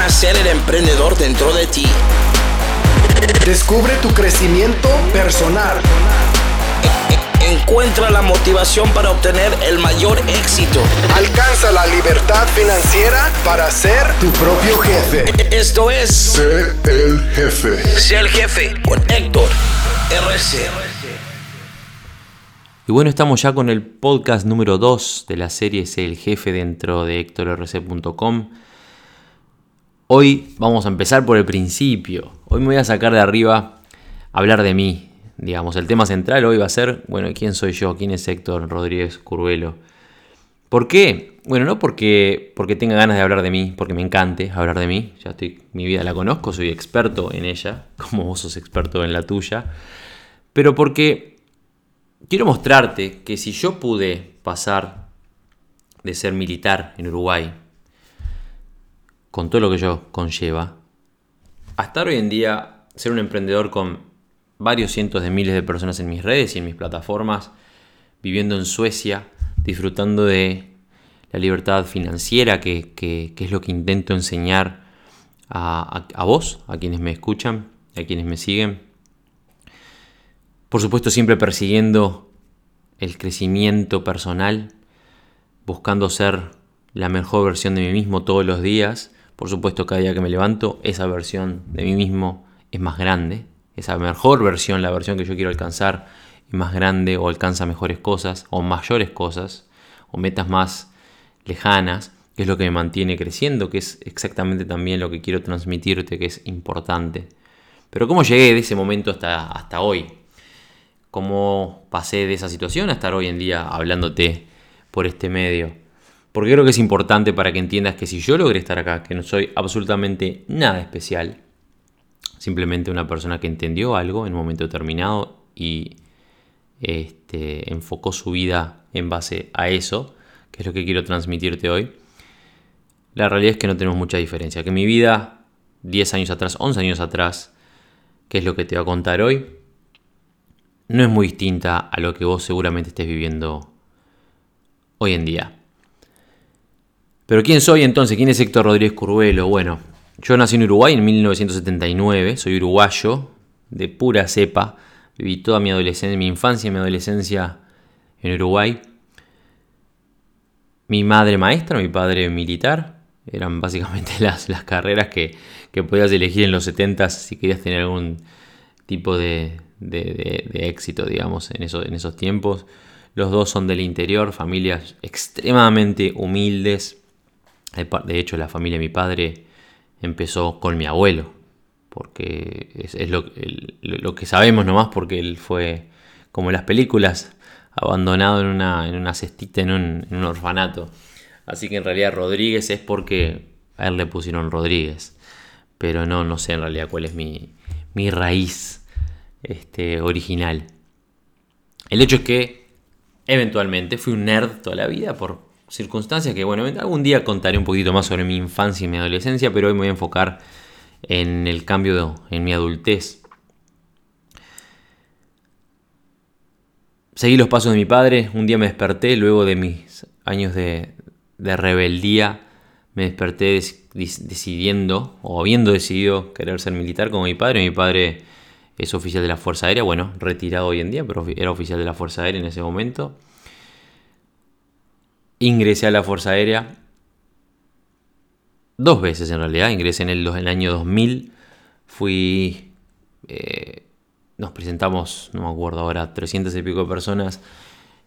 nacer el emprendedor dentro de ti. Descubre tu crecimiento personal. Encuentra la motivación para obtener el mayor éxito. Alcanza la libertad financiera para ser tu propio jefe. Esto es Sé el jefe. Sé el jefe con Héctor RC. Y bueno, estamos ya con el podcast número 2 de la serie Sé el jefe dentro de HectorRC.com. Hoy vamos a empezar por el principio. Hoy me voy a sacar de arriba hablar de mí. Digamos, el tema central hoy va a ser, bueno, ¿quién soy yo? ¿Quién es Héctor Rodríguez Curvelo? ¿Por qué? Bueno, no porque, porque tenga ganas de hablar de mí, porque me encante hablar de mí. Ya estoy, mi vida la conozco, soy experto en ella, como vos sos experto en la tuya. Pero porque quiero mostrarte que si yo pude pasar de ser militar en Uruguay, con todo lo que yo conlleva, a estar hoy en día, ser un emprendedor con varios cientos de miles de personas en mis redes y en mis plataformas, viviendo en Suecia, disfrutando de la libertad financiera, que, es lo que intento enseñar a, a- a vos, a quienes me escuchan, a quienes me siguen. Por supuesto, siempre persiguiendo el crecimiento personal, buscando ser la mejor versión de mí mismo todos los días. Por supuesto, cada día que me levanto, esa versión de mí mismo es más grande. Esa mejor versión, la versión que yo quiero alcanzar, es más grande o alcanza mejores cosas o mayores cosas o metas más lejanas, que es lo que me mantiene creciendo, que es exactamente también lo que quiero transmitirte, que es importante. Pero ¿cómo llegué de ese momento hasta, hasta hoy? cómo pasé de esa situación a estar hoy en día hablándote por este medio. Porque creo que es importante para que entiendas que si yo logré estar acá, que no soy absolutamente nada especial, simplemente una persona que entendió algo en un momento determinado y este, enfocó su vida en base a eso, que es lo que quiero transmitirte hoy, la realidad es que no tenemos mucha diferencia. Que mi vida 10 años atrás, 11 años atrás, que es lo que te voy a contar hoy, no es muy distinta a lo que vos seguramente estés viviendo hoy en día. Pero ¿quién soy entonces? ¿Quién es Héctor Rodríguez Curvelo? Bueno, yo nací en Uruguay en 1979, soy uruguayo, de pura cepa, viví toda mi adolescencia, mi infancia y mi adolescencia en Uruguay. Mi madre maestra, mi padre militar, eran básicamente las, carreras que, que podías elegir en los 70 si querías tener algún tipo de, de- éxito, digamos, en, en esos tiempos. Los dos son del interior, familias extremadamente humildes. De hecho, la familia de mi padre empezó con mi abuelo, porque es, lo, lo que sabemos nomás, porque él fue, como en las películas, abandonado en una, en una cestita en un, en un orfanato. Así que en realidad Rodríguez es porque a él le pusieron Rodríguez. Pero no, no sé en realidad cuál es mi, mi raíz este, original. El hecho es que eventualmente fui un nerd toda la vida por circunstancias que, bueno, algún día contaré un poquito más sobre mi infancia y mi adolescencia, pero hoy me voy a enfocar en el cambio de- en mi adultez. Seguí los pasos de mi padre, un día me desperté, luego de mis años de, de rebeldía, me desperté decidiendo, o habiendo decidido querer ser militar como mi padre. Mi padre es oficial de la Fuerza Aérea, bueno, retirado hoy en día, pero era oficial de la Fuerza Aérea en ese momento. Ingresé a la Fuerza Aérea. Dos veces en realidad, ingresé en el, en el año 2000, fui... eh, nos presentamos, no me acuerdo ahora, 300 y pico personas.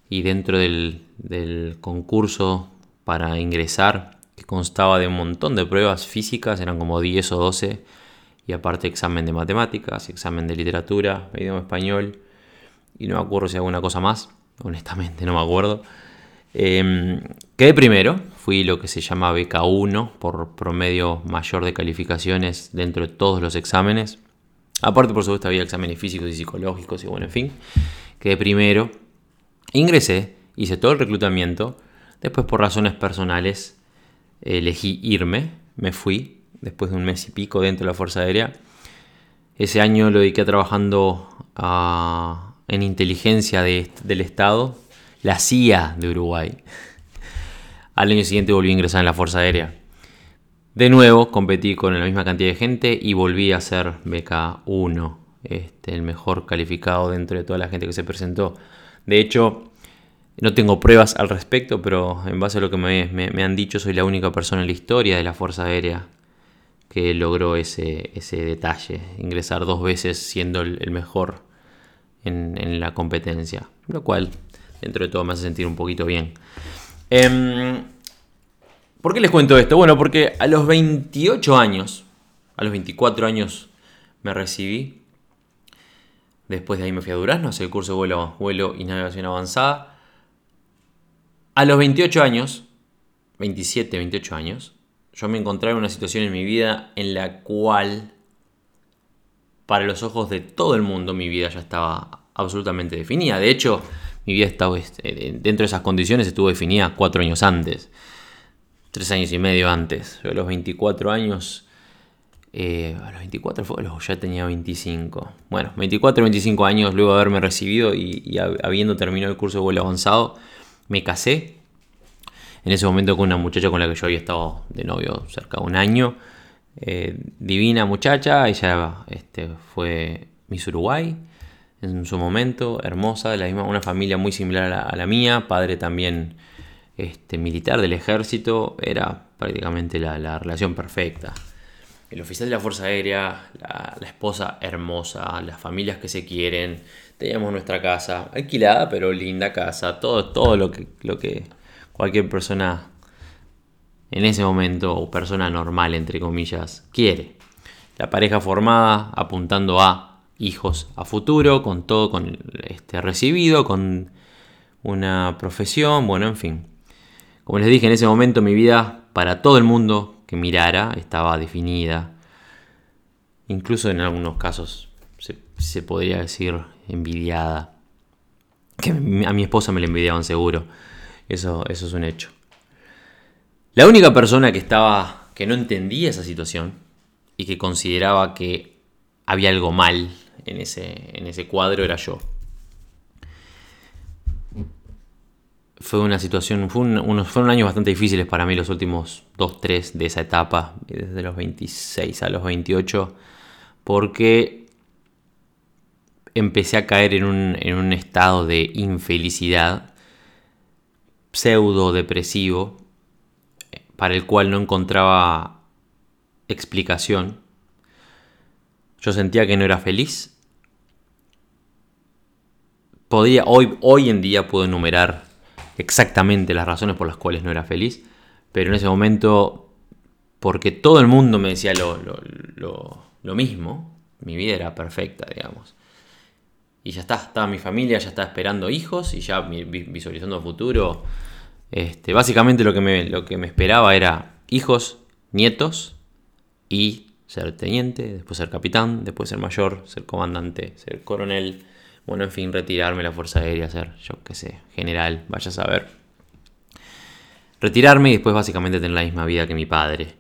Y dentro del, del concurso para ingresar, que constaba de un montón de pruebas físicas, eran como 10 o 12, y aparte examen de matemáticas, examen de literatura, idioma español, y no me acuerdo si alguna cosa más, honestamente no me acuerdo. Eh, quedé primero, fui lo que se llama BK1 por promedio mayor de calificaciones dentro de todos los exámenes. Aparte, por supuesto, había exámenes físicos y psicológicos y bueno, en fin. Quedé primero. Ingresé, hice todo el reclutamiento. Después, por razones personales, elegí irme. Me fui después de un mes y pico dentro de la Fuerza Aérea. Ese año lo dediqué trabajando a- en inteligencia de- del Estado, la CIA de Uruguay. Al año siguiente volví a ingresar en la Fuerza Aérea. De nuevo competí con la misma cantidad de gente y volví a ser BK1, este, el mejor calificado dentro de toda la gente que se presentó. De hecho, no tengo pruebas al respecto, pero en base a lo que me, han dicho, soy la única persona en la historia de la Fuerza Aérea que logró ese, detalle, ingresar dos veces siendo el, mejor en, la competencia, lo cual dentro de todo me hace sentir un poquito bien. Em, ¿Por qué les cuento esto? Bueno, porque a los 28 años, a los 24 años me recibí. Después de ahí me fui a Durazno, hacer el curso de vuelo, vuelo y navegación avanzada. A los 28 años, 27, 28 años, yo me encontraba en una situación en mi vida en la cual, para los ojos de todo el mundo, mi vida ya estaba absolutamente definida. De hecho, mi vida estaba este, dentro de esas condiciones estuvo definida cuatro años antes tres años y medio antes. Yo a los 24 años, eh, a los 24 fue, ya tenía 25. Bueno, 24, 25 años luego de haberme recibido y, habiendo terminado el curso de vuelo avanzado, me casé. En ese momento con una muchacha con la que yo había estado de novio cerca de un año. Eh, divina muchacha, ella este, fue Miss Uruguay en su momento, hermosa, la misma, una familia muy similar a la mía, padre también este, militar del ejército era prácticamente la, relación perfecta. El oficial de la Fuerza Aérea, la, esposa hermosa, las familias que se quieren, teníamos nuestra casa, alquilada pero linda casa, todo, todo lo, que, lo que cualquier persona en ese momento, o persona normal entre comillas, quiere. La pareja formada apuntando a hijos a futuro, con todo con este recibido, con una profesión, bueno, en fin. Como les dije, en ese momento mi vida para todo el mundo que mirara estaba definida. Incluso en algunos casos se, podría decir envidiada. Que a mi esposa me la envidiaban seguro. Eso, eso es un hecho. La única persona que estaba. que no entendía esa situación y que consideraba que había algo mal en ese, en ese cuadro era yo. fue una situación, fue unos, fueron años bastante difíciles para mí los últimos 2, 3 de esa etapa, desde los 26 a los 28, porque empecé a caer en un, en un estado de infelicidad pseudo depresivo para el cual no encontraba explicación. Yo sentía que no era feliz. Podía, hoy, hoy en día puedo enumerar exactamente las razones por las cuales no era feliz, pero en ese momento, porque todo el mundo me decía lo, mismo, mi vida era perfecta, digamos. Y ya está, estaba mi familia, ya estaba esperando hijos y ya visualizando el futuro. Este, básicamente lo que, me, lo que me esperaba era hijos, nietos y ser teniente, después ser capitán, después ser mayor, ser comandante, ser coronel, bueno, en fin, retirarme la Fuerza Aérea, ser, yo qué sé, general, vaya a saber. Retirarme y después básicamente tener la misma vida que mi padre.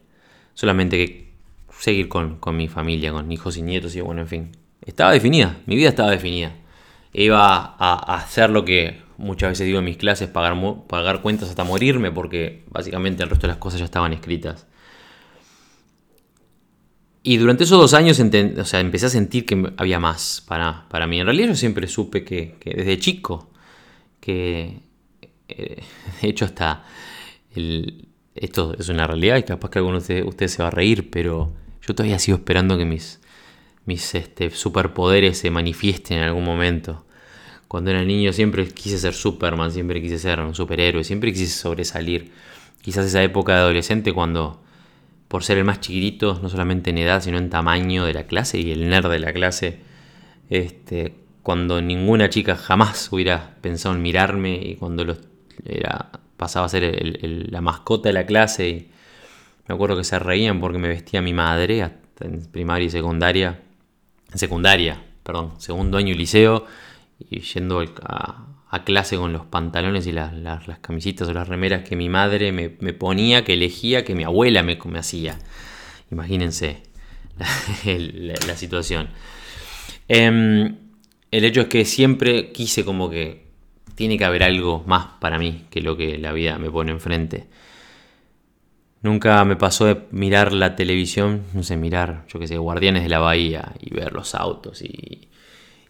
Solamente que seguir con, mi familia, con hijos y nietos y bueno, en fin. Estaba definida, mi vida estaba definida. Iba a, hacer lo que muchas veces digo en mis clases, pagar, pagar cuentas hasta morirme, porque básicamente el resto de las cosas ya estaban escritas. Y durante esos dos años o sea, empecé a sentir que había más para, para mí. En realidad yo siempre supe que, desde chico, que eh, de hecho hasta esto es una realidad y capaz que alguno de ustedes se va a reír, pero yo todavía sigo esperando que mis, mis este, superpoderes se manifiesten en algún momento. Cuando era niño siempre quise ser Superman, siempre quise ser un superhéroe, siempre quise sobresalir. Quizás esa época de adolescente cuando por ser el más chiquitito, no solamente en edad, sino en tamaño de la clase y el nerd de la clase. Este, cuando ninguna chica jamás hubiera pensado en mirarme y cuando era, pasaba a ser la mascota de la clase. Y me acuerdo que se reían porque me vestía mi madre en primaria y secundaria. En secundaria, perdón, segundo año y liceo. Y yendo a, a clase con los pantalones y las, camisitas o las remeras que mi madre me, ponía, que elegía, que mi abuela me, me hacía. Imagínense la, situación. Em, el hecho es que siempre quise como que tiene que haber algo más para mí que lo que la vida me pone enfrente. Nunca me pasó de mirar la televisión, no sé, mirar, yo qué sé, Guardianes de la Bahía y ver los autos y,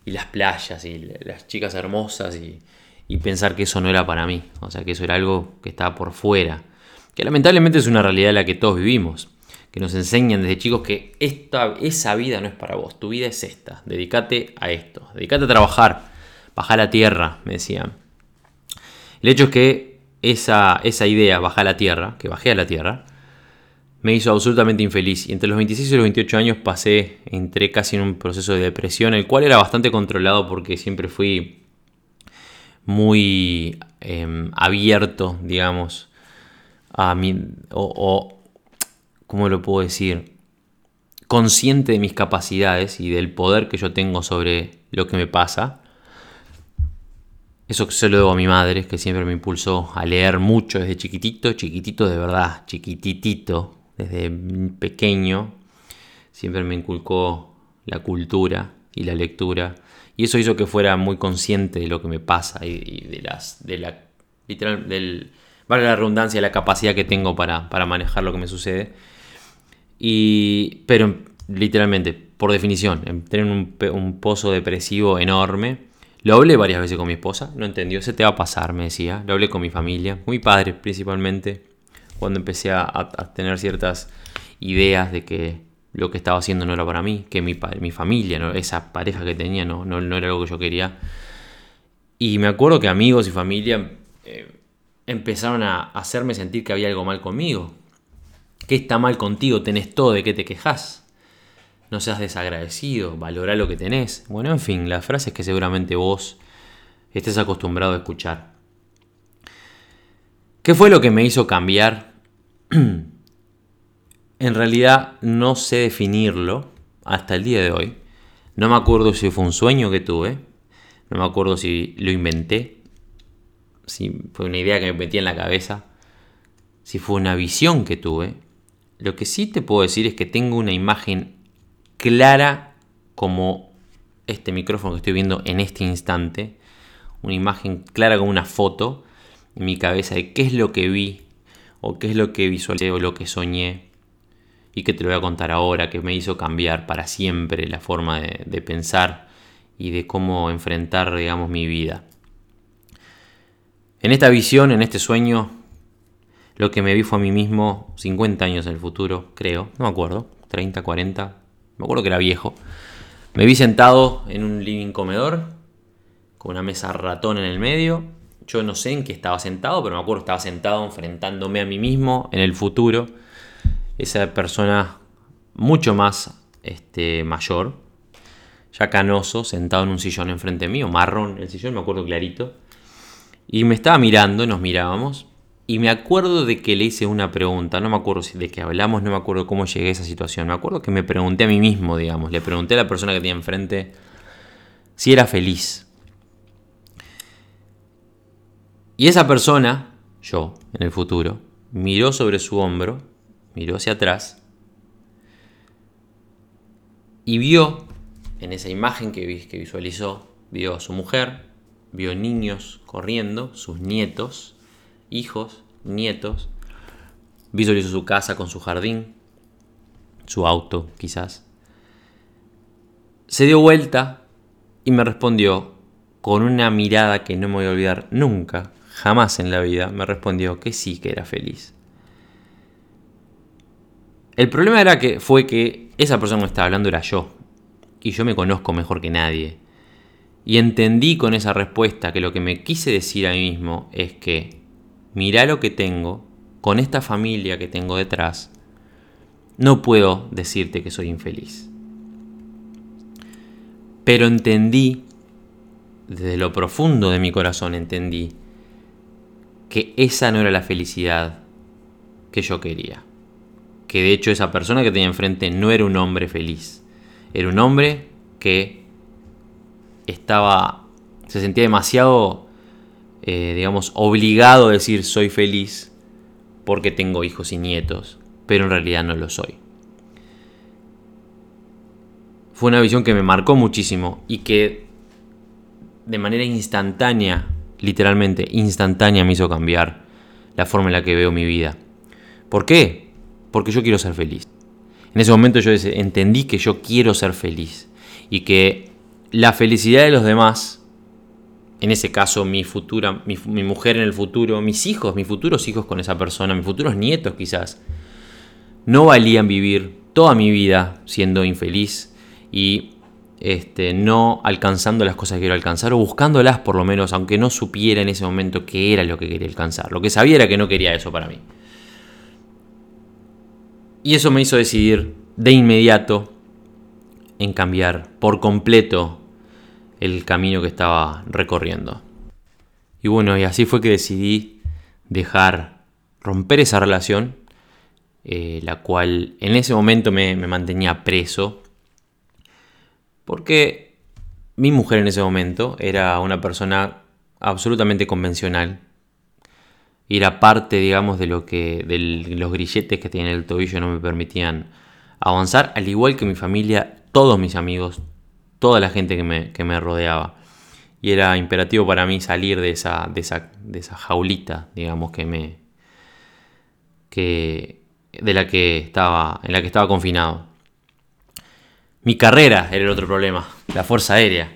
y las playas y las chicas hermosas y, pensar que eso no era para mí, o sea, que eso era algo que estaba por fuera, que lamentablemente es una realidad en la que todos vivimos, que nos enseñan desde chicos que esta, esa vida no es para vos, tu vida es esta, dedícate a esto, dedícate a trabajar, baja la tierra, me decían. El hecho es que esa, esa idea, baja la tierra, que bajé a la tierra, me hizo absolutamente infeliz. Y entre los 26 y los 28 años pasé, entré casi en un proceso de depresión, el cual era bastante controlado porque siempre fui muy em, abierto, digamos, a mi, o, o, ¿cómo lo puedo decir? Consciente de mis capacidades y del poder que yo tengo sobre lo que me pasa. Eso se lo debo a mi madre, que siempre me impulsó a leer mucho desde chiquitito, chiquitito de verdad, chiquititito, desde pequeño. Siempre me inculcó la cultura y la lectura y eso hizo que fuera muy consciente de lo que me pasa y, de las. de la. literal. del. vale la redundancia, la capacidad que tengo para, manejar lo que me sucede. Y. Pero literalmente, por definición, tener un, un pozo depresivo enorme. Lo hablé varias veces con mi esposa, no entendió, se te va a pasar, me decía. Lo hablé con mi familia, con mi padre principalmente, cuando empecé a tener ciertas ideas de que lo que estaba haciendo no era para mí, que mi, mi familia, ¿no? esa pareja que tenía no, no, era algo que yo quería. Y me acuerdo que amigos y familia eh, empezaron a hacerme sentir que había algo mal conmigo. ¿Qué está mal contigo? Tenés todo, ¿de qué te quejas? No seas desagradecido, valora lo que tenés. Bueno, en fin, las frases que seguramente vos estés acostumbrado a escuchar. ¿Qué fue lo que me hizo cambiar En realidad no sé definirlo hasta el día de hoy. No me acuerdo si fue un sueño que tuve. No me acuerdo si lo inventé. Si fue una idea que me metí en la cabeza. Si fue una visión que tuve. Lo que sí te puedo decir es que tengo una imagen clara como este micrófono que estoy viendo en este instante. Una imagen clara como una foto en mi cabeza de qué es lo que vi o qué es lo que visualicé o lo que soñé y que te lo voy a contar ahora, que me hizo cambiar para siempre la forma de, pensar y de cómo enfrentar, digamos, mi vida. En esta visión, en este sueño, lo que me vi fue a mí mismo 50 años en el futuro, creo, no me acuerdo, 30, 40, me acuerdo que era viejo. Me vi sentado en un living comedor, con una mesa ratón en el medio. Yo no sé en qué estaba sentado, pero me acuerdo que estaba sentado enfrentándome a mí mismo en el futuro. Esa persona mucho más este, mayor, ya canoso, sentado en un sillón enfrente mío, marrón el sillón, me acuerdo clarito, y me estaba mirando, nos mirábamos, y me acuerdo de que le hice una pregunta, no me acuerdo de qué hablamos, no me acuerdo cómo llegué a esa situación, me acuerdo que me pregunté a mí mismo, digamos, le pregunté a la persona que tenía enfrente si era feliz. Y esa persona, yo, en el futuro, miró sobre su hombro miró hacia atrás y vio en esa imagen que, visualizó, vio a su mujer, vio niños corriendo, sus nietos, hijos, nietos, visualizó su casa con su jardín, su auto quizás. Se dio vuelta y me respondió con una mirada que no me voy a olvidar nunca, jamás en la vida, me respondió que sí que era feliz. El problema era que fue que esa persona que estaba hablando era yo. Y yo me conozco mejor que nadie. Y entendí con esa respuesta que lo que me quise decir a mí mismo es que mirá lo que tengo, con esta familia que tengo detrás, no puedo decirte que soy infeliz. Pero entendí, desde lo profundo de mi corazón entendí, que esa no era la felicidad que yo quería que de hecho esa persona que tenía enfrente no era un hombre feliz. Era un hombre que estaba, se sentía demasiado, eh, digamos, obligado a decir soy feliz porque tengo hijos y nietos, pero en realidad no lo soy. Fue una visión que me marcó muchísimo y que de manera instantánea, literalmente instantánea, me hizo cambiar la forma en la que veo mi vida. ¿Por qué? porque yo quiero ser feliz. En ese momento yo entendí que yo quiero ser feliz y que la felicidad de los demás, en ese caso mi futura, mi, mujer en el futuro, mis hijos, mis futuros hijos con esa persona, mis futuros nietos quizás, no valían vivir toda mi vida siendo infeliz y este, no alcanzando las cosas que quiero alcanzar o buscándolas por lo menos, aunque no supiera en ese momento qué era lo que quería alcanzar. Lo que sabía era que no quería eso para mí. Y eso me hizo decidir de inmediato en cambiar por completo el camino que estaba recorriendo. Y bueno, y así fue que decidí dejar romper esa relación, eh, la cual en ese momento me mantenía preso porque mi mujer en ese momento era una persona absolutamente convencional. Y era parte, digamos, de lo que. de los grilletes que tenía en el tobillo no me permitían avanzar. Al igual que mi familia, todos mis amigos, toda la gente que me, rodeaba. Y era imperativo para mí salir de esa, de esa, de esa jaulita, digamos, que me. que. de la que estaba. en la que estaba confinado. Mi carrera era el otro problema, la fuerza aérea.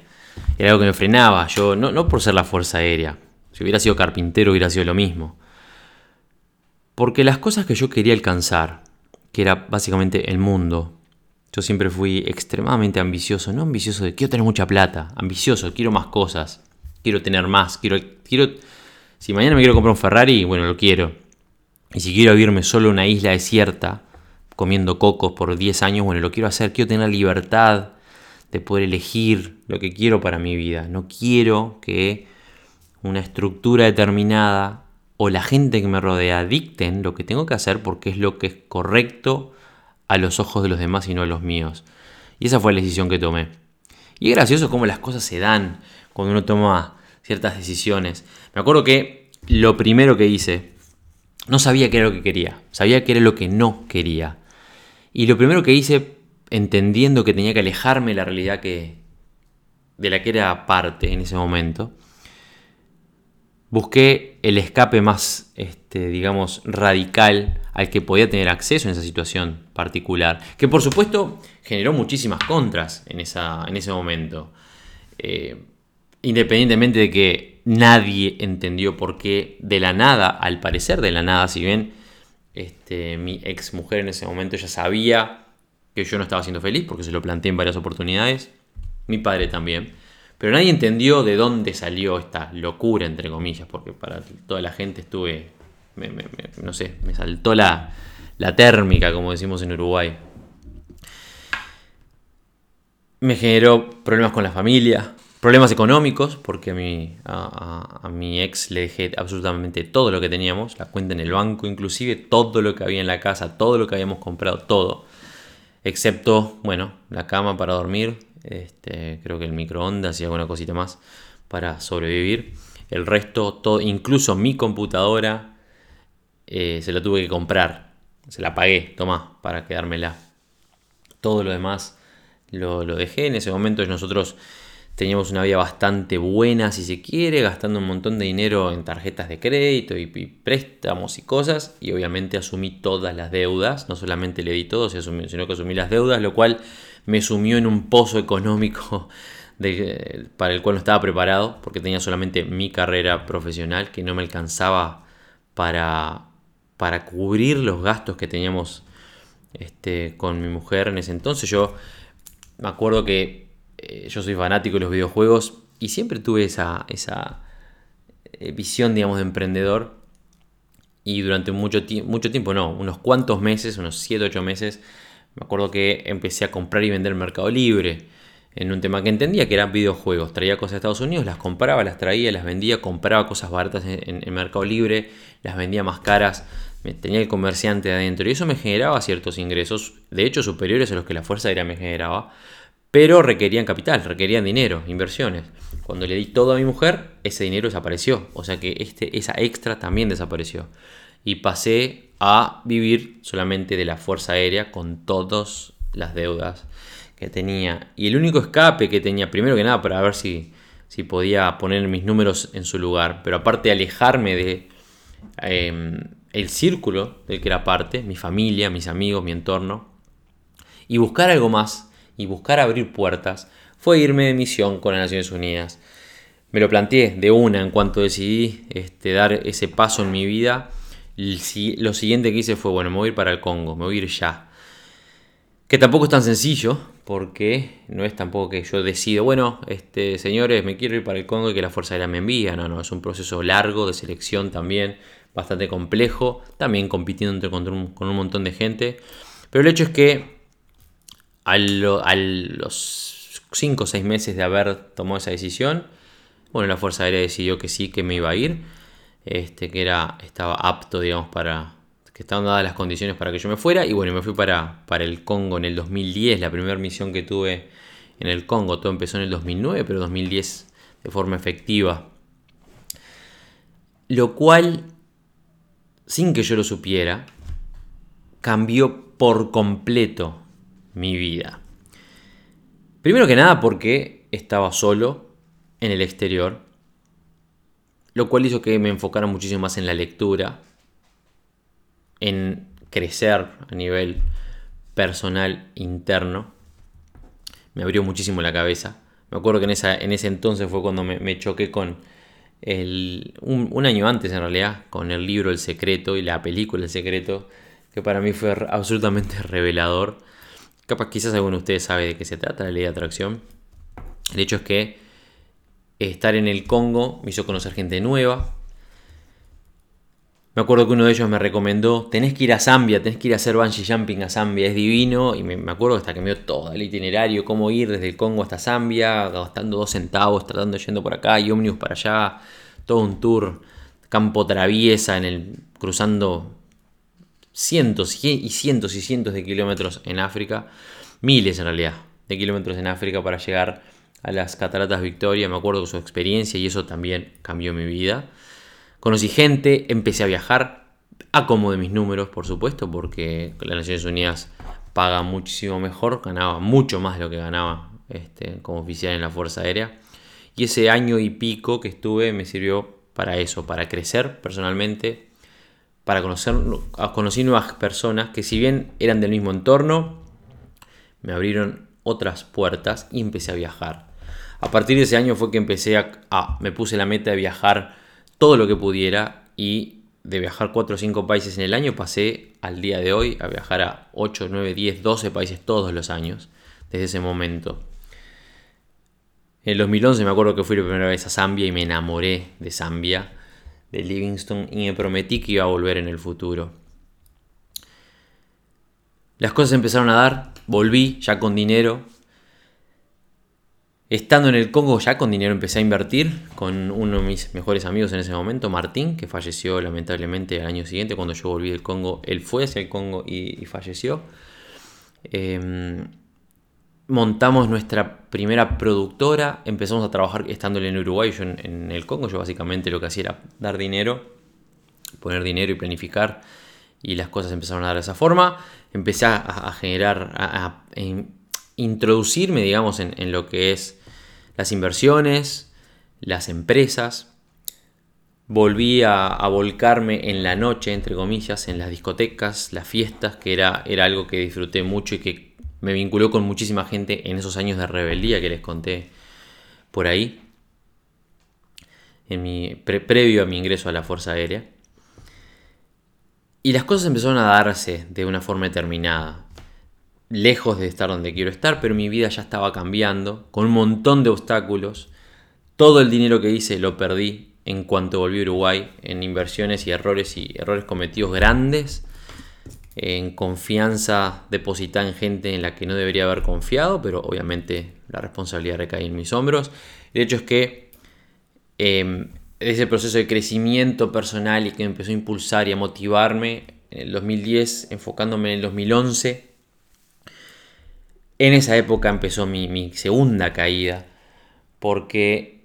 Era algo que me frenaba, yo no, no por ser la fuerza aérea. Si hubiera sido carpintero hubiera sido lo mismo. Porque las cosas que yo quería alcanzar, que era básicamente el mundo, yo siempre fui extremadamente ambicioso, no ambicioso de quiero tener mucha plata, ambicioso, quiero más cosas, quiero tener más, quiero, quiero, si mañana me quiero comprar un Ferrari, bueno, lo quiero. Y si quiero vivirme solo en una isla desierta, comiendo cocos por 10 años, bueno, lo quiero hacer, quiero tener libertad de poder elegir lo que quiero para mi vida. No quiero que una estructura determinada o la gente que me rodea dicten lo que tengo que hacer porque es lo que es correcto a los ojos de los demás y no a los míos. Y esa fue la decisión que tomé. Y es gracioso cómo las cosas se dan cuando uno toma ciertas decisiones. Me acuerdo que lo primero que hice, no sabía qué era lo que quería, sabía qué era lo que no quería. Y lo primero que hice, entendiendo que tenía que alejarme de la realidad que, de la que era parte en ese momento, busqué el escape más, este, digamos, radical al que podía tener acceso en esa situación particular, que por supuesto generó muchísimas contras en, en ese momento. Eh, independientemente de que nadie entendió por qué de la nada, al parecer de la nada, si bien este, mi ex mujer en ese momento ya sabía que yo no estaba siendo feliz porque se lo planteé en varias oportunidades. Mi padre también. Pero nadie entendió de dónde salió esta locura, entre comillas, porque para toda la gente estuve, no sé, me saltó la, la térmica, como decimos en Uruguay. Me generó problemas con la familia, Problemas económicos, porque a mi, a, mi ex le dejé absolutamente todo lo que teníamos, la cuenta en el banco, inclusive todo lo que había en la casa, todo lo que habíamos comprado, todo. Excepto, bueno, la cama para dormir, este, creo que el microondas y alguna cosita más para sobrevivir. El resto, todo, incluso mi computadora, eh, se la tuve que comprar. Se la pagué, toma, para quedármela. Todo lo demás lo, dejé. En ese momento nosotros teníamos una vida bastante buena, si se quiere, gastando un montón de dinero en tarjetas de crédito y, préstamos y cosas, y obviamente asumí todas las deudas, no solamente le di todo, sino que asumí las deudas, lo cual me sumió en un pozo económico para el cual no estaba preparado, porque tenía solamente mi carrera profesional que no me alcanzaba para, para cubrir los gastos que teníamos este, con mi mujer en ese entonces. Yo me acuerdo que eh, yo soy fanático de los videojuegos y siempre tuve esa, esa eh, visión, digamos, de emprendedor. Y durante mucho, mucho tiempo, no, unos cuantos meses, unos 7, 8 meses, me acuerdo que empecé a comprar y vender Mercado Libre en un tema que entendía que eran videojuegos. Traía cosas de Estados Unidos, las compraba, las traía, las vendía, compraba cosas baratas en, Mercado Libre, las vendía más caras, tenía el comerciante adentro y eso me generaba ciertos ingresos, de hecho superiores a los que la Fuerza Aérea me generaba, pero requerían capital, requerían dinero, inversiones. Cuando le di todo a mi mujer, ese dinero desapareció, o sea que este, esa extra también desapareció. Y pasé a vivir solamente de la Fuerza Aérea con todas las deudas que tenía. Y el único escape que tenía, primero que nada, para ver si, si podía poner mis números en su lugar, pero aparte de alejarme de em, el círculo del que era parte, mi familia, mis amigos, mi entorno, y buscar algo más, y buscar abrir puertas, fue irme de misión con las Naciones Unidas. Me lo planteé de una en cuanto decidí este, dar ese paso en mi vida. Lo siguiente que hice fue, bueno, me voy a ir para el Congo, me voy a ir ya. Que tampoco es tan sencillo, porque no es tampoco que yo decido, bueno, este, señores, me quiero ir para el Congo y que la Fuerza Aérea me envía. No, no, es un proceso largo de selección también, bastante complejo, también compitiendo con un, con un montón de gente. Pero el hecho es que a, los 5 o 6 meses de haber tomado esa decisión, bueno, la Fuerza Aérea decidió que sí, que me iba a ir, este, que era, estaba apto, digamos, para, que estaban dadas las condiciones para que yo me fuera, y bueno, me fui para, para el Congo en el 2010, la primera misión que tuve en el Congo, todo empezó en el 2009, pero 2010 de forma efectiva. Lo cual, sin que yo lo supiera, cambió por completo mi vida. Primero que nada porque estaba solo en el exterior, lo cual hizo que me enfocara muchísimo más en la lectura, en crecer a nivel personal interno. Me abrió muchísimo la cabeza. Me acuerdo que en, en ese entonces fue cuando me, choqué con el, un, un, año antes en realidad, con el libro El Secreto y la película El Secreto, que para mí fue absolutamente revelador Capaz quizás alguno de ustedes sabe de qué se trata la ley de atracción. El hecho es que estar en el Congo me hizo conocer gente nueva. Me acuerdo que uno de ellos me recomendó, tenés que ir a Zambia, tenés que ir a hacer bungee jumping a Zambia, es divino. Y me, acuerdo hasta que me dio todo el itinerario, cómo ir desde el Congo hasta Zambia, gastando dos centavos, tratando yendo por acá y ómnibus para allá. Todo un tour, campo traviesa, en el, cruzando cientos y cientos y cientos de kilómetros en África, miles en realidad de kilómetros en África para llegar a las cataratas Victoria. Me acuerdo de su experiencia y eso también cambió mi vida. Conocí gente, empecé a viajar, a como de mis números, por supuesto, porque las Naciones Unidas paga muchísimo mejor, ganaba mucho más de lo que ganaba este, como oficial en la Fuerza Aérea. Y ese año y pico que estuve me sirvió para eso, para crecer personalmente, para conocer, conocer nuevas personas que si bien eran del mismo entorno, me abrieron otras puertas y empecé a viajar. A partir de ese año fue que empecé a, me puse la meta de viajar todo lo que pudiera y de viajar 4 o 5 países en el año pasé al día de hoy a viajar a 8, 9, 10, 12 países todos los años desde ese momento. En el 2011 me acuerdo que fui la primera vez a Zambia y me enamoré de Zambia de Livingston y me prometí que iba a volver en el futuro. Las cosas empezaron a dar, volví ya con dinero. Estando en el Congo ya con dinero empecé a invertir con uno de mis mejores amigos en ese momento, Martín, que falleció lamentablemente al año siguiente cuando yo volví del Congo. Él fue hacia el Congo y, falleció. Em, montamos nuestra primera productora, empezamos a trabajar estando en Uruguay, yo en, el Congo, yo básicamente lo que hacía era dar dinero, poner dinero y planificar, y las cosas empezaron a dar de esa forma. Empecé a, generar, a, introducirme, digamos, en, lo que es las inversiones, las empresas. Volví a, volcarme en la noche, entre comillas, en las discotecas, las fiestas, que era, era algo que disfruté mucho y que me vinculó con muchísima gente en esos años de rebeldía que les conté por ahí, en mi, previo a mi ingreso a la Fuerza Aérea. Y las cosas empezaron a darse de una forma determinada, lejos de estar donde quiero estar, pero mi vida ya estaba cambiando, con un montón de obstáculos. Todo el dinero que hice lo perdí en cuanto volví a Uruguay en inversiones y errores y errores cometidos grandes en confianza depositada en gente en la que no debería haber confiado, pero obviamente la responsabilidad recae en mis hombros. El hecho es que em, ese proceso de crecimiento personal y que empezó a impulsar y a motivarme en el 2010, enfocándome en el 2011, en esa época empezó mi segunda caída, porque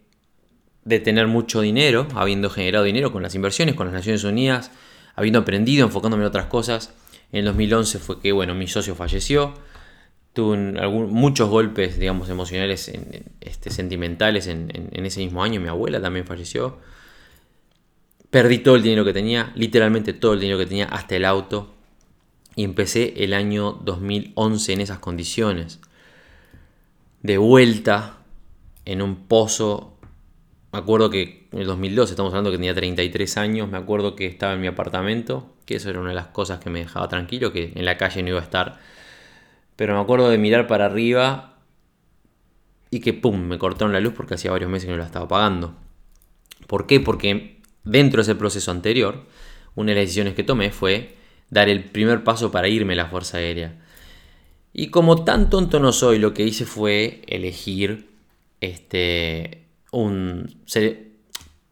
de tener mucho dinero, habiendo generado dinero con las inversiones, con las Naciones Unidas, habiendo aprendido, enfocándome en otras cosas, en el 2011 fue que, bueno, mi socio falleció. Tuve muchos golpes, digamos, emocionales, este, sentimentales en, ese mismo año. Mi abuela también falleció. Perdí todo el dinero que tenía, literalmente todo el dinero que tenía, hasta el auto. Y empecé el año 2011 en esas condiciones. De vuelta en un pozo. Me acuerdo que en el 2012, estamos hablando que tenía 33 años, me acuerdo que estaba en mi apartamento, que eso era una de las cosas que me dejaba tranquilo, que en la calle no iba a estar. Pero me acuerdo de mirar para arriba y que pum, me cortaron la luz porque hacía varios meses que no la estaba pagando. ¿Por qué? Porque dentro de ese proceso anterior, una de las decisiones que tomé fue dar el primer paso para irme a la Fuerza Aérea. Y como tan tonto no soy, lo que hice fue elegir este, un...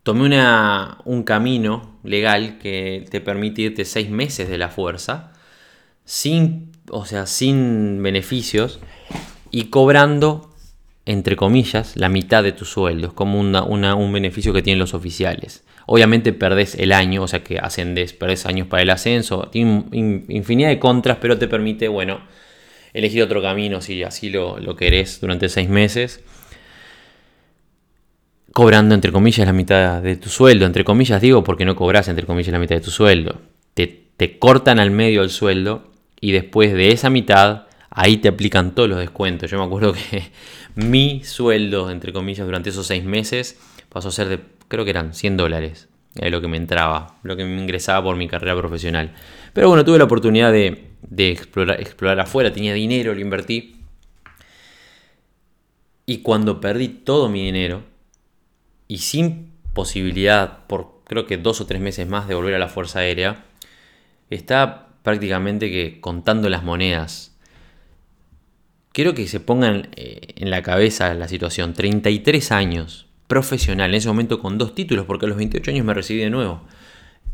tomé una, un camino legal que te permite irte seis meses de la fuerza, sin, o sea, sin beneficios y cobrando, entre comillas, la mitad de tu sueldo. Es como un beneficio que tienen los oficiales. Obviamente perdés el año, o sea que ascendés, perdés años para el ascenso. Tiene infinidad de contras, pero te permite, bueno, elegir otro camino si así lo, lo querés durante seis meses. Cobrando, entre comillas, la mitad de tu sueldo. Entre comillas digo porque no cobras, entre comillas, la mitad de tu sueldo. Te, te cortan al medio el sueldo y después de esa mitad, ahí te aplican todos los descuentos. Yo me acuerdo que mi sueldo, entre comillas, durante esos seis meses pasó a ser de creo que eran 100 dólares, es lo que me entraba, lo que me ingresaba por mi carrera profesional. Pero bueno, tuve la oportunidad de, explorar, explorar afuera, tenía dinero, lo invertí. Y cuando perdí todo mi dinero, y sin posibilidad por creo que dos o tres meses más de volver a la Fuerza Aérea, está prácticamente que contando las monedas. Quiero que se pongan eh, en la cabeza la situación. 33 años profesional, en ese momento con dos títulos, porque a los 28 años me recibí de nuevo.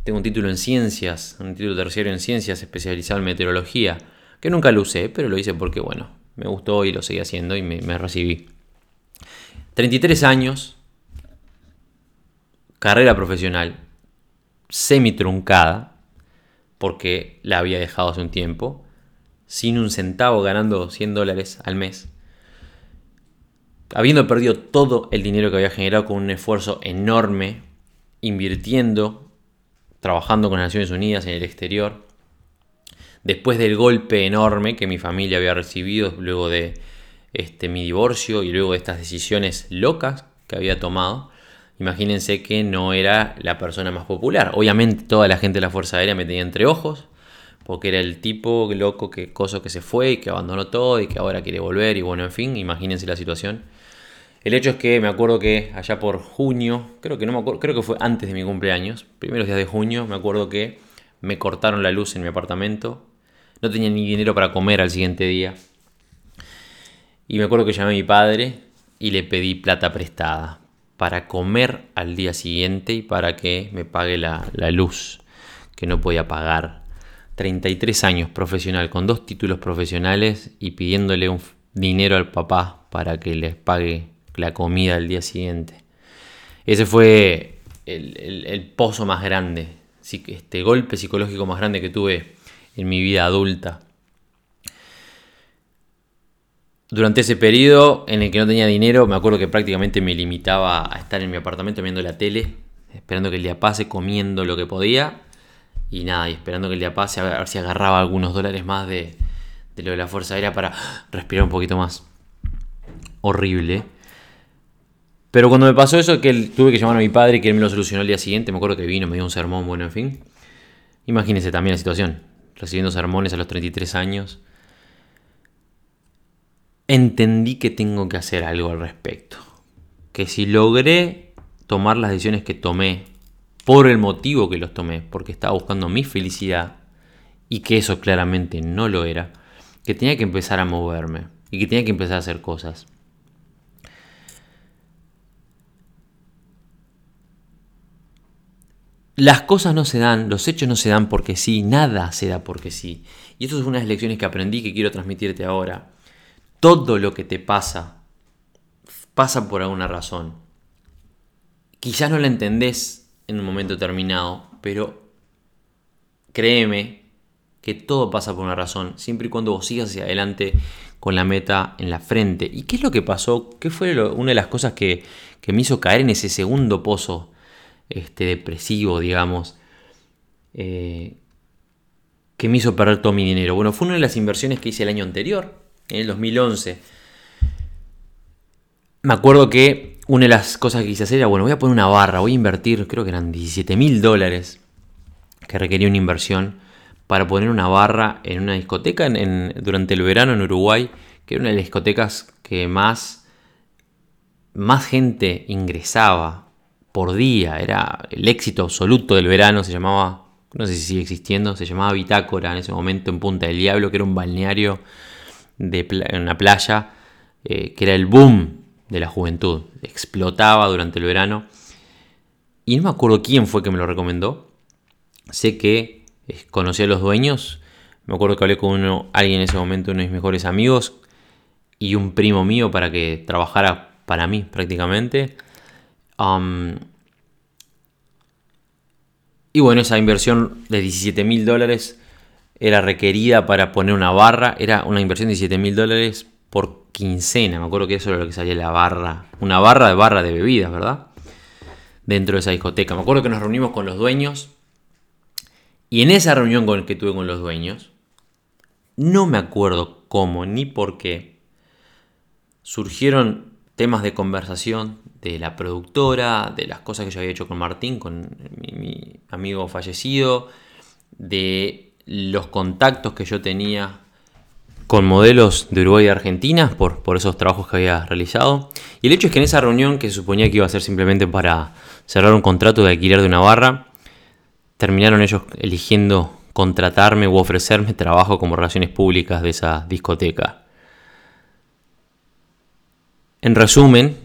Tengo un título en ciencias, un título terciario en ciencias especializado en meteorología, que nunca lo usé, pero lo hice porque, bueno, me gustó y lo seguí haciendo y me, me recibí. 33 años, carrera profesional, semi truncada, porque la había dejado hace un tiempo, sin un centavo ganando 100 dólares al mes habiendo perdido todo el dinero que había generado con un esfuerzo enorme, invirtiendo, trabajando con las Naciones Unidas en el exterior, después del golpe enorme que mi familia había recibido luego de este, mi divorcio y luego de estas decisiones locas que había tomado, imagínense que no era la persona más popular. Obviamente toda la gente de la Fuerza Aérea me tenía entre ojos, porque era el tipo loco que coso que se fue y que abandonó todo y que ahora quiere volver y bueno, en fin, imagínense la situación. El hecho es que me acuerdo que allá por junio, creo que no me acuerdo, creo que fue antes de mi cumpleaños, primeros días de junio, me acuerdo que me cortaron la luz en mi apartamento. No tenía ni dinero para comer al siguiente día. Y me acuerdo que llamé a mi padre y le pedí plata prestada para comer al día siguiente y para que me pague la, luz que no podía pagar. 33 años profesional, con dos títulos profesionales y pidiéndole un dinero al papá para que les pague la comida al día siguiente. Ese fue el, pozo más grande, este golpe psicológico más grande que tuve en mi vida adulta. Durante ese periodo en el que no tenía dinero, me acuerdo que prácticamente me limitaba a estar en mi apartamento viendo la tele, esperando que el día pase, comiendo lo que podía y nada, y esperando que el día pase a ver si agarraba algunos dólares más de, de lo de la Fuerza Aérea para respirar un poquito más. Horrible. Pero cuando me pasó eso, que tuve que llamar a mi padre y que él me lo solucionó el día siguiente, me acuerdo que vino, me dio un sermón, bueno, en fin. Imagínense también la situación, recibiendo sermones a los 33 años. Entendí que tengo que hacer algo al respecto. Que si logré tomar las decisiones que tomé, por el motivo que los tomé, porque estaba buscando mi felicidad, y que eso claramente no lo era, que tenía que empezar a moverme y que tenía que empezar a hacer cosas. Las cosas no se dan, los hechos no se dan porque sí, nada se da porque sí. Y eso es una de las lecciones que aprendí que quiero transmitirte ahora. Todo lo que te pasa pasa por alguna razón. Quizás no la entendés en un momento determinado, pero créeme que todo pasa por una razón, siempre y cuando vos sigas hacia adelante con la meta en la frente. ¿Y qué es lo que pasó? ¿Qué fue una de las cosas que, que me hizo caer en ese segundo pozo este, depresivo, digamos, eh, que me hizo perder todo mi dinero. Bueno, fue una de las inversiones que hice el año anterior, en el 2011. Me acuerdo que una de las cosas que quise hacer era, bueno, voy a poner una barra, voy a invertir, creo que eran 17 mil dólares, que requería una inversión para poner una barra en una discoteca durante el verano en Uruguay, que era una de las discotecas que más, más gente ingresaba por día. Era el éxito absoluto del verano, se llamaba, no sé si sigue existiendo, se llamaba Bitácora en ese momento en Punta del Diablo, que era un balneario de una playa, eh, que era el boom de la juventud. Explotaba durante el verano. Y no me acuerdo quién fue que me lo recomendó. Sé que conocí a los dueños. Me acuerdo que hablé con uno, alguien en ese momento, uno de mis mejores amigos, y un primo mío para que trabajara para mí prácticamente. y bueno, esa inversión de 17 mil dólares era requerida para poner una barra. Era una inversión de 17 mil dólares por quincena. Me acuerdo que eso era lo que salía la barra. Una barra de barra de bebidas, ¿verdad? Dentro de esa discoteca. Me acuerdo que nos reunimos con los dueños y en esa reunión con, que tuve con los dueños, no me acuerdo cómo ni por qué, surgieron temas de conversación de la productora, de las cosas que yo había hecho con Martín, con mi, amigo fallecido, de los contactos que yo tenía con modelos de Uruguay y Argentina por, esos trabajos que había realizado. Y el hecho es que en esa reunión, que se suponía que iba a ser simplemente para cerrar un contrato de alquiler de una barra, terminaron ellos eligiendo contratarme u ofrecerme trabajo como relaciones públicas de esa discoteca. En resumen,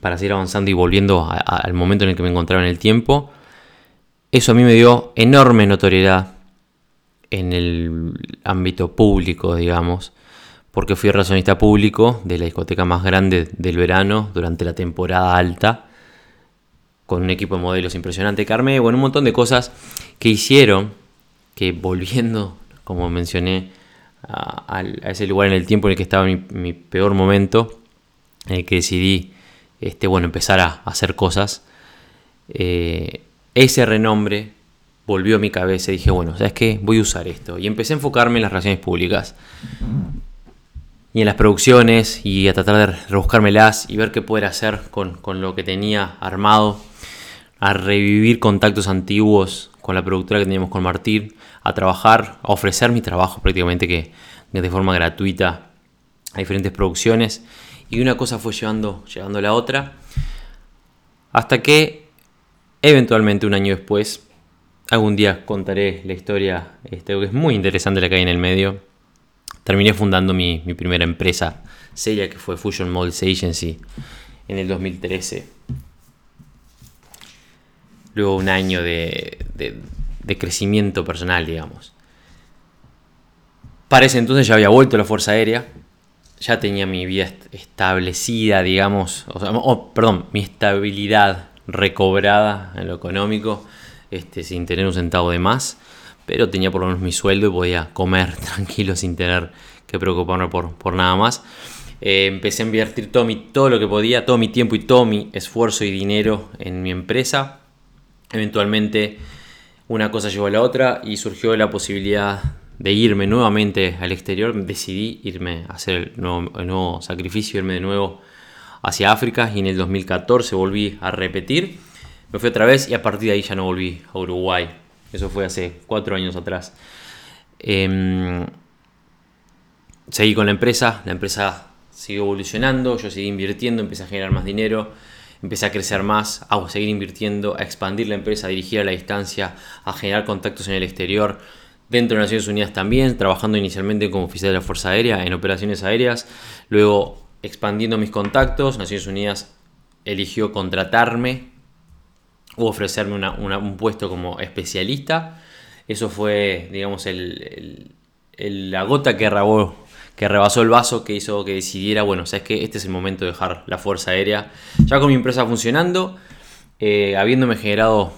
para seguir avanzando y volviendo al momento en el que me encontraba en el tiempo, eso a mí me dio enorme notoriedad en el ámbito público, digamos, porque fui relacionista público de la discoteca más grande del verano durante la temporada alta con un equipo de modelos impresionante, Carme, bueno, un montón de cosas que hicieron que volviendo, como mencioné, a, ese lugar en el tiempo en el que estaba mi, mi peor momento, en el que decidí este, bueno, empezar a, hacer cosas, eh, ese renombre volvió a mi cabeza y dije, bueno, ¿sabes qué? Voy a usar esto. Y empecé a enfocarme en las relaciones públicas y en las producciones y a tratar de rebuscármelas y ver qué poder hacer con, con lo que tenía armado a revivir contactos antiguos con la productora que teníamos con Martín, a trabajar, a ofrecer mi trabajo prácticamente que, de forma gratuita a diferentes producciones. Y una cosa fue llevando, llevando la otra, hasta que eventualmente un año después, algún día contaré la historia, este, que es muy interesante la que hay en el medio, terminé fundando mi, primera empresa seria que fue Fusion Models Agency en el 2013 luego un año de, crecimiento personal, digamos. Para ese entonces ya había vuelto a la Fuerza Aérea, ya tenía mi vida establecida, digamos, o perdón, mi estabilidad recobrada en lo económico, este, sin tener un centavo de más, pero tenía por lo menos mi sueldo y podía comer tranquilo sin tener que preocuparme por, por nada más. Eh, empecé a invertir todo, mi, todo lo que podía, todo mi tiempo y todo mi esfuerzo y dinero en mi empresa. Eventualmente una cosa llevó a la otra y surgió la posibilidad de irme nuevamente al exterior. Decidí irme a hacer el nuevo, sacrificio, irme de nuevo hacia África y en el 2014 volví a repetir. Me fui otra vez y a partir de ahí ya no volví a Uruguay. Eso fue hace cuatro años atrás. Em, seguí con la empresa, la empresa siguió evolucionando, yo seguí invirtiendo, empecé a generar más dinero empecé a crecer más, a seguir invirtiendo, a expandir la empresa, a dirigir a la distancia, a generar contactos en el exterior, dentro de Naciones Unidas también, trabajando inicialmente como oficial de la Fuerza Aérea en operaciones aéreas, luego expandiendo mis contactos, Naciones Unidas eligió contratarme o ofrecerme un puesto como especialista. Eso fue, digamos, la gota que rebasó el vaso, que hizo que decidiera, bueno, sabes que este es el momento de dejar la Fuerza Aérea, ya con mi empresa funcionando, eh, habiéndome generado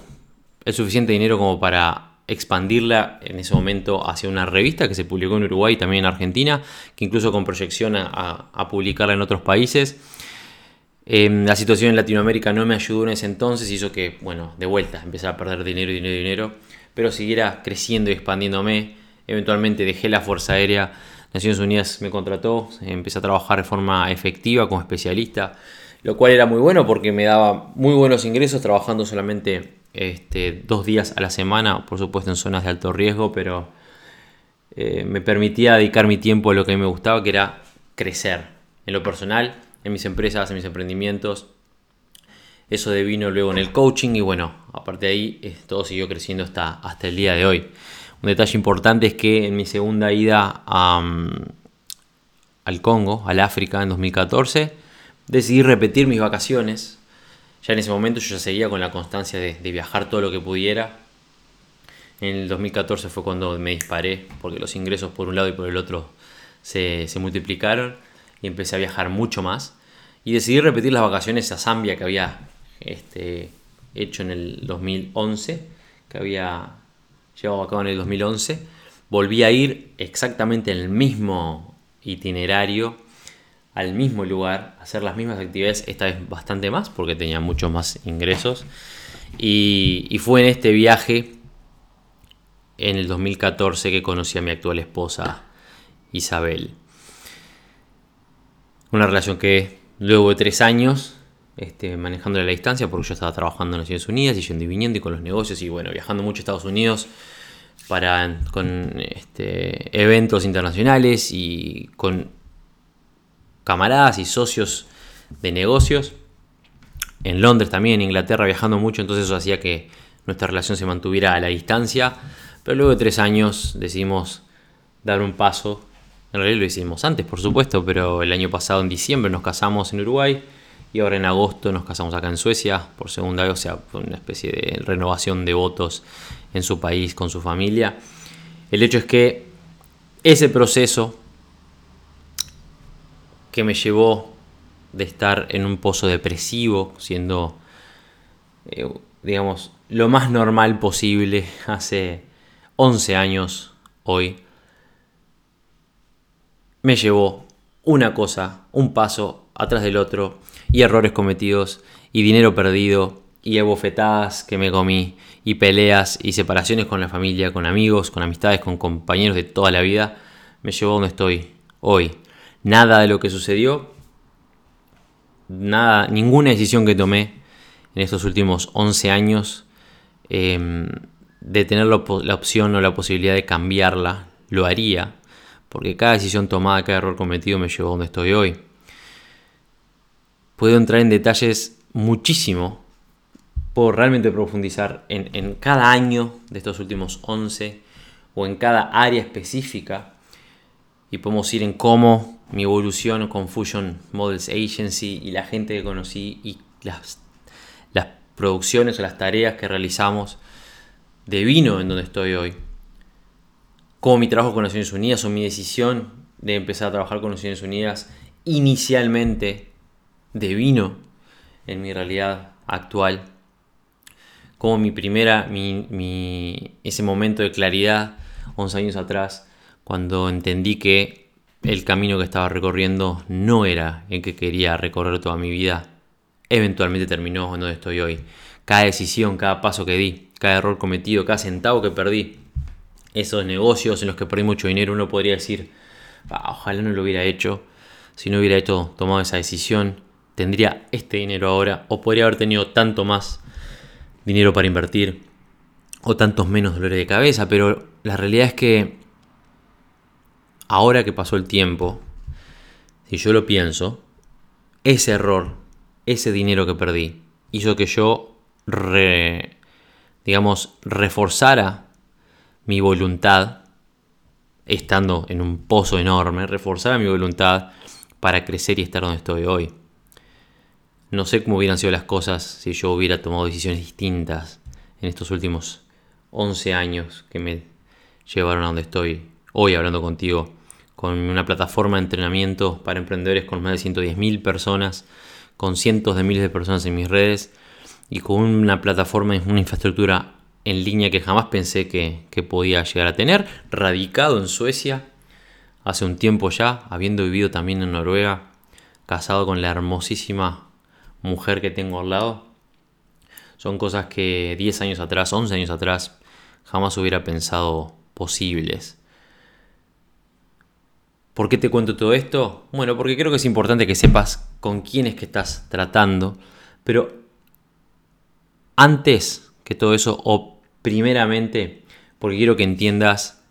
el suficiente dinero como para expandirla en ese momento hacia una revista que se publicó en Uruguay y también en Argentina, que incluso con proyección a, publicarla en otros países. Em, la situación en Latinoamérica no me ayudó en ese entonces, hizo que, bueno, de vuelta, empecé a perder dinero, dinero, dinero, pero siguiera creciendo y expandiéndome. Eventualmente dejé la Fuerza Aérea, Naciones Unidas me contrató, empecé a trabajar de forma efectiva como especialista, lo cual era muy bueno porque me daba muy buenos ingresos trabajando solamente este, dos días a la semana, por supuesto en zonas de alto riesgo, pero eh, me permitía dedicar mi tiempo a lo que a mí me gustaba, que era crecer en lo personal, en mis empresas, en mis emprendimientos. Eso devino luego en el coaching y bueno, aparte de ahí eh, todo siguió creciendo hasta, hasta el día de hoy. Un detalle importante es que en mi segunda ida al Congo, al África en 2014, decidí repetir mis vacaciones. Ya en ese momento yo ya seguía con la constancia de, viajar todo lo que pudiera. En el 2014 fue cuando me disparé, porque los ingresos por un lado y por el otro se, se multiplicaron y empecé a viajar mucho más. Y decidí repetir las vacaciones a Zambia que había este, hecho en el 2011, que había llevado a cabo en el 2011. Volví a ir exactamente en el mismo itinerario, al mismo lugar, hacer las mismas actividades, esta vez bastante más, porque tenía muchos más ingresos. Y, y fue en este viaje, en el 2014, que conocí a mi actual esposa, Isabel. Una relación que luego de tres años, este, manejando la distancia, porque yo estaba trabajando en Naciones Unidas y yendo y viniendo y con los negocios y bueno, viajando mucho a Estados Unidos para, con este, eventos internacionales y con camaradas y socios de negocios. En Londres también, en Inglaterra, viajando mucho, entonces eso hacía que nuestra relación se mantuviera a la distancia. Pero luego de tres años decidimos dar un paso en realidad lo hicimos antes, por supuesto, pero el año pasado en diciembre nos casamos en Uruguay y ahora en agosto nos casamos acá en Suecia por segunda vez, o sea, una especie de renovación de votos en su país con su familia. El hecho es que ese proceso que me llevó de estar en un pozo depresivo, siendo, eh, digamos, lo más normal posible hace 11 años hoy, me llevó una cosa, un paso atrás del otro, y errores cometidos, y dinero perdido, y abofetadas que me comí, y peleas y separaciones con la familia, con amigos, con amistades, con compañeros de toda la vida, me llevó a donde estoy hoy. Nada de lo que sucedió, nada, ninguna decisión que tomé en estos últimos 11 años em, de tener la opción o la posibilidad de cambiarla, lo haría porque cada decisión tomada, cada error cometido me llevó a donde estoy hoy. Puedo entrar en detalles muchísimo, por realmente profundizar en, cada año de estos últimos 11 o en cada área específica. Y podemos ir en cómo mi evolución con Fusion Models Agency y la gente que conocí y las, las producciones o las tareas que realizamos de vino en donde estoy hoy como mi trabajo con Naciones Unidas o mi decisión de empezar a trabajar con Naciones Unidas inicialmente devino en mi realidad actual. Como mi primera, mi, ese momento de claridad 11 años atrás, cuando entendí que el camino que estaba recorriendo no era el que quería recorrer toda mi vida, eventualmente terminó donde estoy hoy. Cada decisión, cada paso que di, cada error cometido, cada centavo que perdí, esos negocios en los que perdí mucho dinero, uno podría decir, ojalá no lo hubiera hecho, si no hubiera hecho, tomado esa decisión, tendría este dinero ahora, o podría haber tenido tanto más dinero para invertir, o tantos menos dolores de cabeza, pero la realidad es que ahora que pasó el tiempo, si yo lo pienso, ese error, ese dinero que perdí, hizo que yo, digamos, reforzara mi voluntad, estando en un pozo enorme, reforzaba mi voluntad para crecer y estar donde estoy hoy. No sé cómo hubieran sido las cosas si yo hubiera tomado decisiones distintas en estos últimos 11 años que me llevaron a donde estoy hoy hablando contigo, con una plataforma de entrenamiento para emprendedores con más de 110.000 personas, con cientos de miles de personas en mis redes y con una plataforma, una infraestructura en línea que jamás pensé que, podía llegar a tener, radicado en Suecia hace un tiempo ya, habiendo vivido también en Noruega, casado con la hermosísima mujer que tengo al lado, son cosas que 10 años atrás, 11 años atrás, jamás hubiera pensado posibles. ¿Por qué te cuento todo esto? Bueno, porque creo que es importante que sepas con quién es que estás tratando, pero antes que todo eso, primeramente, porque quiero que entiendas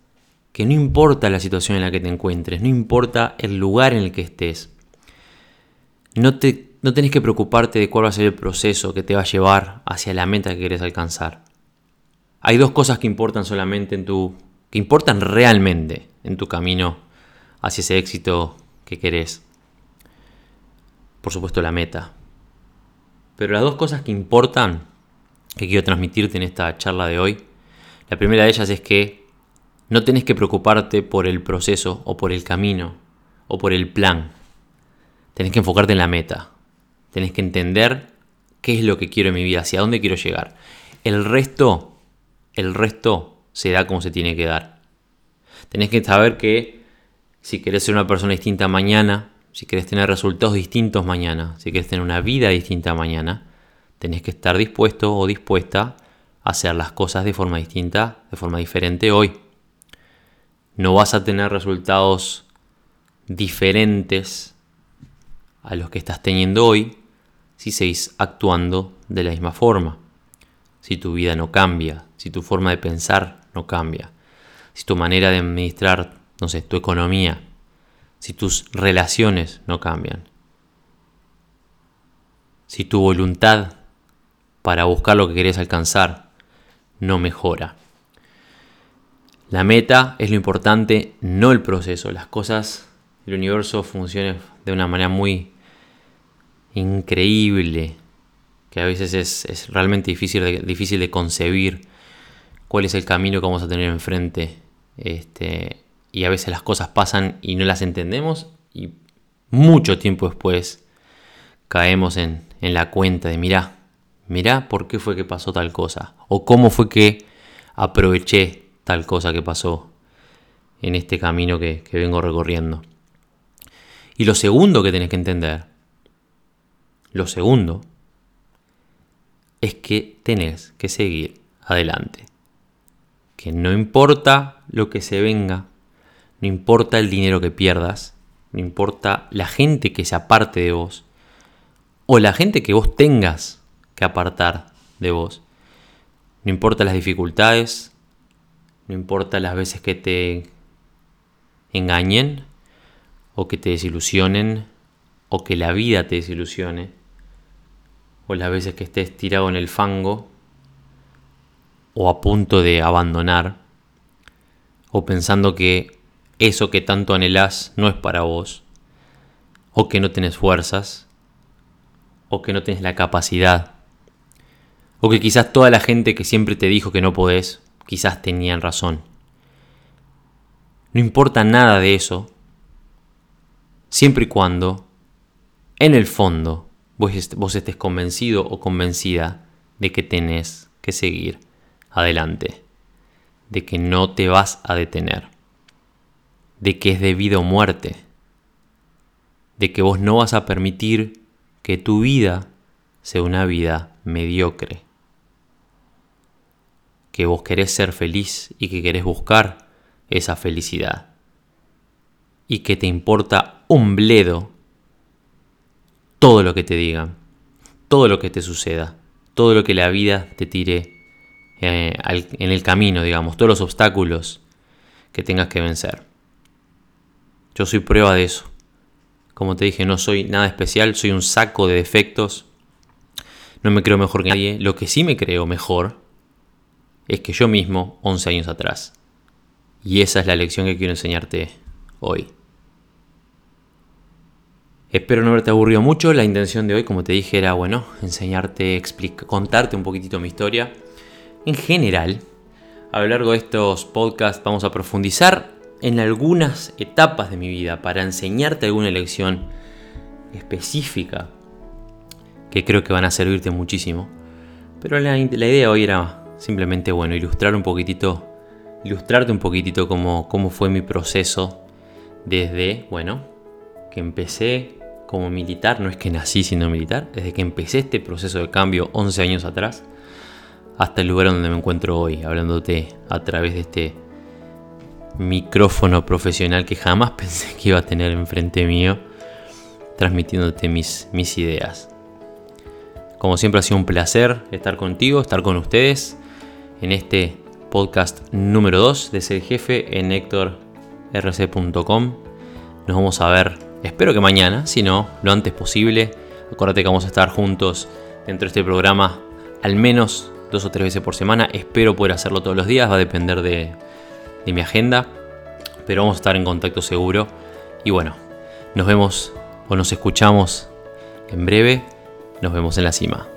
que no importa la situación en la que te encuentres, no importa el lugar en el que estés, no, te, no tenés que preocuparte de cuál va a ser el proceso que te va a llevar hacia la meta que quieres alcanzar. Hay dos cosas que importan solamente en tu. que importan realmente en tu camino hacia ese éxito que querés. Por supuesto, la meta. Pero las dos cosas que importan, que quiero transmitirte en esta charla de hoy, la primera de ellas es que no tenés que preocuparte por el proceso o por el camino o por el plan. Tenés que enfocarte en la meta. Tenés que entender qué es lo que quiero en mi vida, hacia dónde quiero llegar. El resto el resto se da como se tiene que dar. Tenés que saber que si querés ser una persona distinta mañana, si querés tener resultados distintos mañana, si querés tener una vida distinta mañana, tenés que estar dispuesto o dispuesta a hacer las cosas de forma distinta, de forma diferente hoy. No vas a tener resultados diferentes a los que estás teniendo hoy si seguís actuando de la misma forma si tu vida no cambia, si tu forma de pensar no cambia, si tu manera de administrar, no tu economía, si tus relaciones no cambian, si tu voluntad para buscar lo que querés alcanzar no mejora. La meta es lo importante, no el proceso. Las cosas, el universo funciona de una manera muy increíble que a veces es, realmente difícil de, concebir cuál es el camino que vamos a tener enfrente. Este, y a veces las cosas pasan y no las entendemos y mucho tiempo después caemos en, en la cuenta de mirá, mirá por qué fue que pasó tal cosa o cómo fue que aproveché tal cosa que pasó en este camino que, vengo recorriendo. Y lo segundo que tenés que entender, lo segundo, es que tenés que seguir adelante. Que no importa lo que se venga, no importa el dinero que pierdas, no importa la gente que se aparte de vos, o la gente que vos tengas apartar de vos. No importa las dificultades, no importa las veces que te engañen, o que te desilusionen, o que la vida te desilusione o las veces que estés tirado en el fango o a punto de abandonar o pensando que eso que tanto anhelás no es para vos o que no tenés fuerzas o que no tenés la capacidad o que quizás toda la gente que siempre te dijo que no podés quizás tenían razón. No importa nada de eso siempre y cuando en el fondo vos, estés convencido o convencida de que tenés que seguir adelante, de que no te vas a detener, de que es debido muerte, de que vos no vas a permitir que tu vida sea una vida mediocre, que vos querés ser feliz y que querés buscar esa felicidad, y que te importa un bledo todo lo que te digan, todo lo que te suceda, todo lo que la vida te tire eh, en el camino, digamos, todos los obstáculos que tengas que vencer. Yo soy prueba de eso. Como te dije, no soy nada especial, soy un saco de defectos. No me creo mejor que nadie. Lo que sí me creo mejor es que yo mismo 11 años atrás. Y esa es la lección que quiero enseñarte hoy. Espero no haberte aburrido mucho. La intención de hoy, como te dije, era bueno, enseñarte, contarte un poquitito mi historia. En general, a lo largo de estos podcasts vamos a profundizar en algunas etapas de mi vida para enseñarte alguna lección específica que creo que van a servirte muchísimo. Pero la, la idea hoy era simplemente, bueno, ilustrar un poquitito, ilustrarte un poquitito cómo, cómo fue mi proceso desde, bueno, que empecé como militar, no es que nací siendo militar, desde que empecé este proceso de cambio 11 años atrás, hasta el lugar donde me encuentro hoy, hablándote a través de este micrófono profesional que jamás pensé que iba a tener enfrente mío, transmitiéndote mis, mis ideas. Como siempre ha sido un placer estar contigo, estar con ustedes en este podcast número 2 de Ser Jefe en HectorRC.com. Nos vamos a ver, espero que mañana, si no, lo antes posible. Acuérdate que vamos a estar juntos dentro de este programa al menos dos o tres veces por semana. Espero poder hacerlo todos los días, va a depender de, de mi agenda. Pero vamos a estar en contacto seguro. Y bueno, nos vemos o nos escuchamos en breve. Nos vemos en la cima.